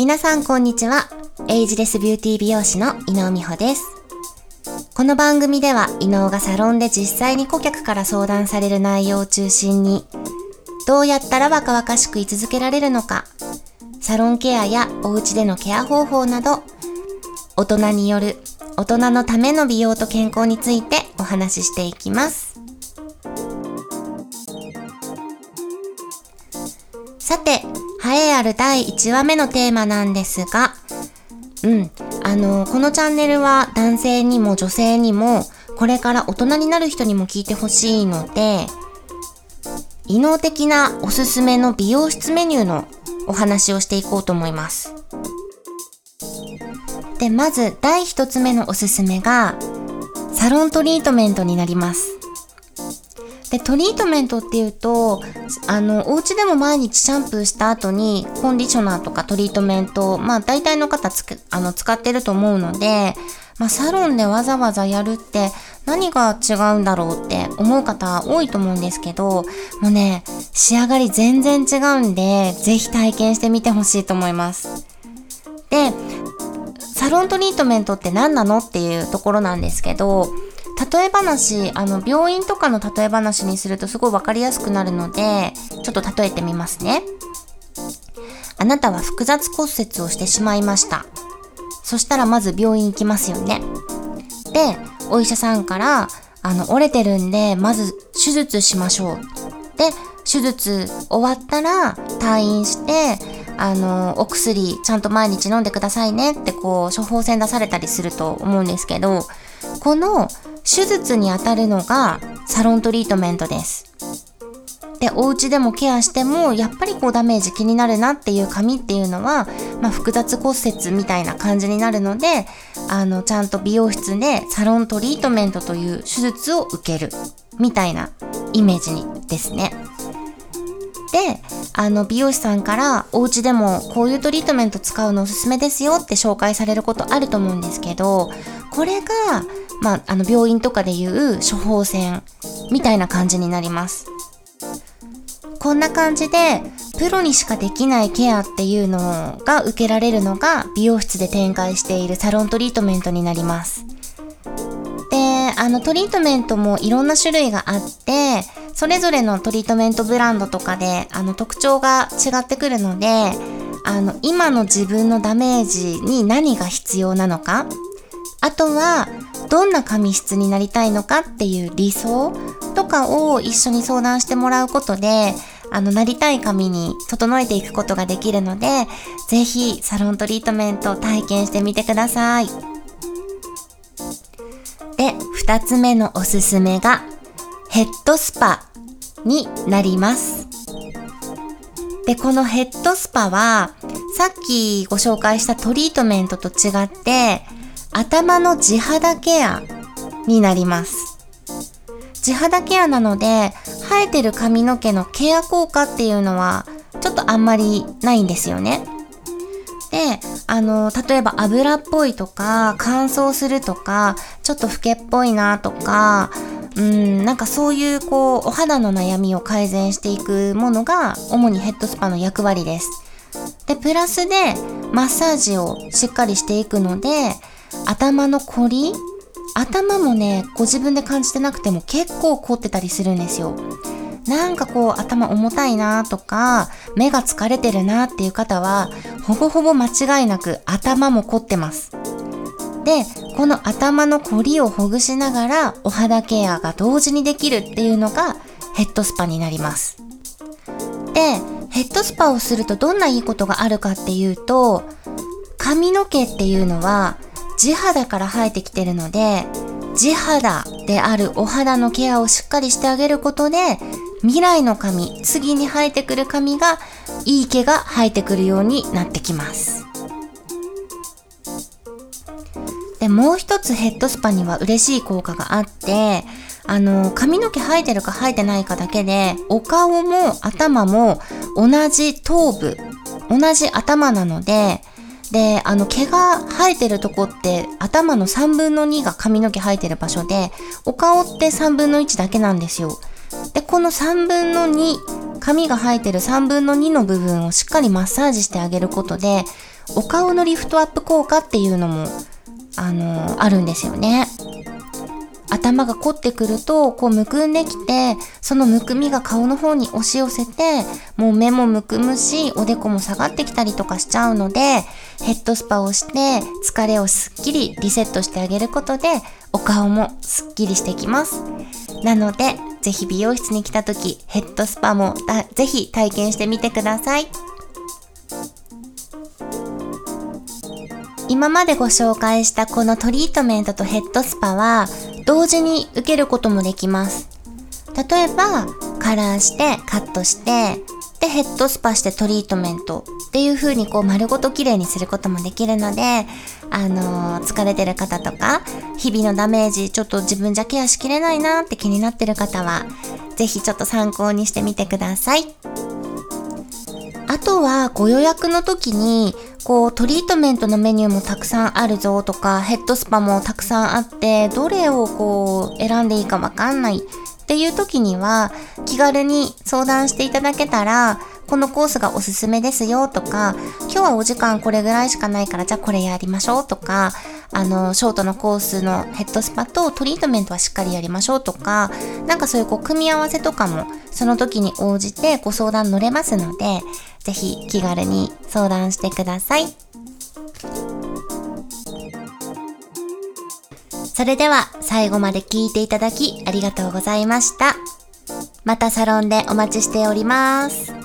皆さんこんにちは。エイジレスビューティー美容師の伊能美穂です。この番組では伊能がサロンで実際に顧客から相談される内容を中心に、どうやったら若々しく居続けられるのか、サロンケアやお家でのケア方法など、大人による大人のための美容と健康についてお話ししていきます。さて、栄えある第1話目のテーマなんですが、うん、あの、このチャンネルは男性にも女性にも、これから大人になる人にも聞いてほしいので、異能的なおすすめの美容室メニューのお話をしていこうと思います。で、まず第一つ目のおすすめが、サロントリートメントになります。で、トリートメントっていうと、あの、お家でも毎日シャンプーした後に、コンディショナーとかトリートメント、まあ大体の方つく、あの、使ってると思うので、まあサロンでわざわざやるって何が違うんだろうって思う方多いと思うんですけど、もうね、仕上がり全然違うんで、ぜひ体験してみてほしいと思います。で、サロントリートメントって何なのっていうところなんですけど、例え話、あの、病院とかの例え話にするとすごいわかりやすくなるので、ちょっと例えてみますね。あなたは複雑骨折をしてしまいました。そしたらまず病院行きますよね。で、お医者さんから、あの、折れてるんで、まず手術しましょう。で、手術終わったら退院して、あの、お薬ちゃんと毎日飲んでくださいねってこう、処方箋出されたりすると思うんですけど、この手術にあたるのがサロントリートメントです。で、お家でもケアしても、やっぱりこうダメージ気になるなっていう髪っていうのは、まあ、複雑骨折みたいな感じになるので、あの、ちゃんと美容室でサロントリートメントという手術を受ける、みたいなイメージにですね。で、あの、美容師さんからお家でもこういうトリートメント使うのおすすめですよって紹介されることあると思うんですけど、これが、まあ、あの、病院とかでいう処方箋みたいな感じになります。こんな感じで、プロにしかできないケアっていうのが受けられるのが美容室で展開しているサロントリートメントになります。で、あのトリートメントもいろんな種類があって、それぞれのトリートメントブランドとかであの特徴が違ってくるので、あの今の自分のダメージに何が必要なのかあとは、どんな髪質になりたいのかっていう理想とかを一緒に相談してもらうことで、あの、なりたい髪に整えていくことができるので、ぜひサロントリートメント体験してみてください。で、二つ目のおすすめが、ヘッドスパになります。で、このヘッドスパは、さっきご紹介したトリートメントと違って、頭の地肌ケアになります。地肌ケアなので、生えてる髪の毛のケア効果っていうのは、ちょっとあんまりないんですよね。で、あの、例えば油っぽいとか、乾燥するとか、ちょっと老けっぽいなとか、うん、なんかそういうこう、お肌の悩みを改善していくものが、主にヘッドスパの役割です。で、プラスで、マッサージをしっかりしていくので、頭の凝り？頭もね、ご自分で感じてなくても結構凝ってたりするんですよ。なんかこう頭重たいなとか、目が疲れてるなっていう方は、ほぼほぼ間違いなく頭も凝ってます。で、この頭の凝りをほぐしながらお肌ケアが同時にできるっていうのがヘッドスパになります。で、ヘッドスパをするとどんないいことがあるかっていうと、髪の毛っていうのは地肌から生えてきてるので、地肌であるお肌のケアをしっかりしてあげることで、未来の髪、次に生えてくる髪が、いい毛が生えてくるようになってきます。で、もう一つヘッドスパには嬉しい効果があって、あの、髪の毛生えてるか生えてないかだけで、お顔も頭も同じ頭部、同じ頭なので、で、あの、毛が生えてるとこって頭の3分の2が髪の毛生えてる場所で、お顔って3分の1だけなんですよ。で、この3分の2、髪が生えてる3分の2の部分をしっかりマッサージしてあげることで、お顔のリフトアップ効果っていうのも、あのあるんですよね。頭が凝ってくると、こうむくんできて、そのむくみが顔の方に押し寄せて、もう目もむくむし、おでこも下がってきたりとかしちゃうので、ヘッドスパをして、疲れをすっきりリセットしてあげることで、お顔もすっきりしてきます。なので、ぜひ美容室に来た時、ヘッドスパもぜひ体験してみてください。今までご紹介したこのトリートメントとヘッドスパは同時に受けることもできます。例えば、カラーしてカットしてでヘッドスパしてトリートメントっていう風にこう丸ごと綺麗にすることもできるので、あのー、疲れてる方とか、日々のダメージちょっと自分じゃケアしきれないなって気になってる方は、ぜひちょっと参考にしてみてください。あとはご予約の時に、こうトリートメントのメニューもたくさんあるぞとか、ヘッドスパもたくさんあって、どれをこう選んでいいかわかんないっていう時には気軽に相談していただけたらこのコースがおすすめですよとか今日はお時間これぐらいしかないからじゃあこれやりましょうとかあのショートのコースのヘッドスパとトリートメントはしっかりやりましょうとかなんかそういうこう組み合わせとかもその時に応じてご相談乗れますのでぜひ気軽に相談してください。それでは最後まで聞いていただきありがとうございました。またサロンでお待ちしております。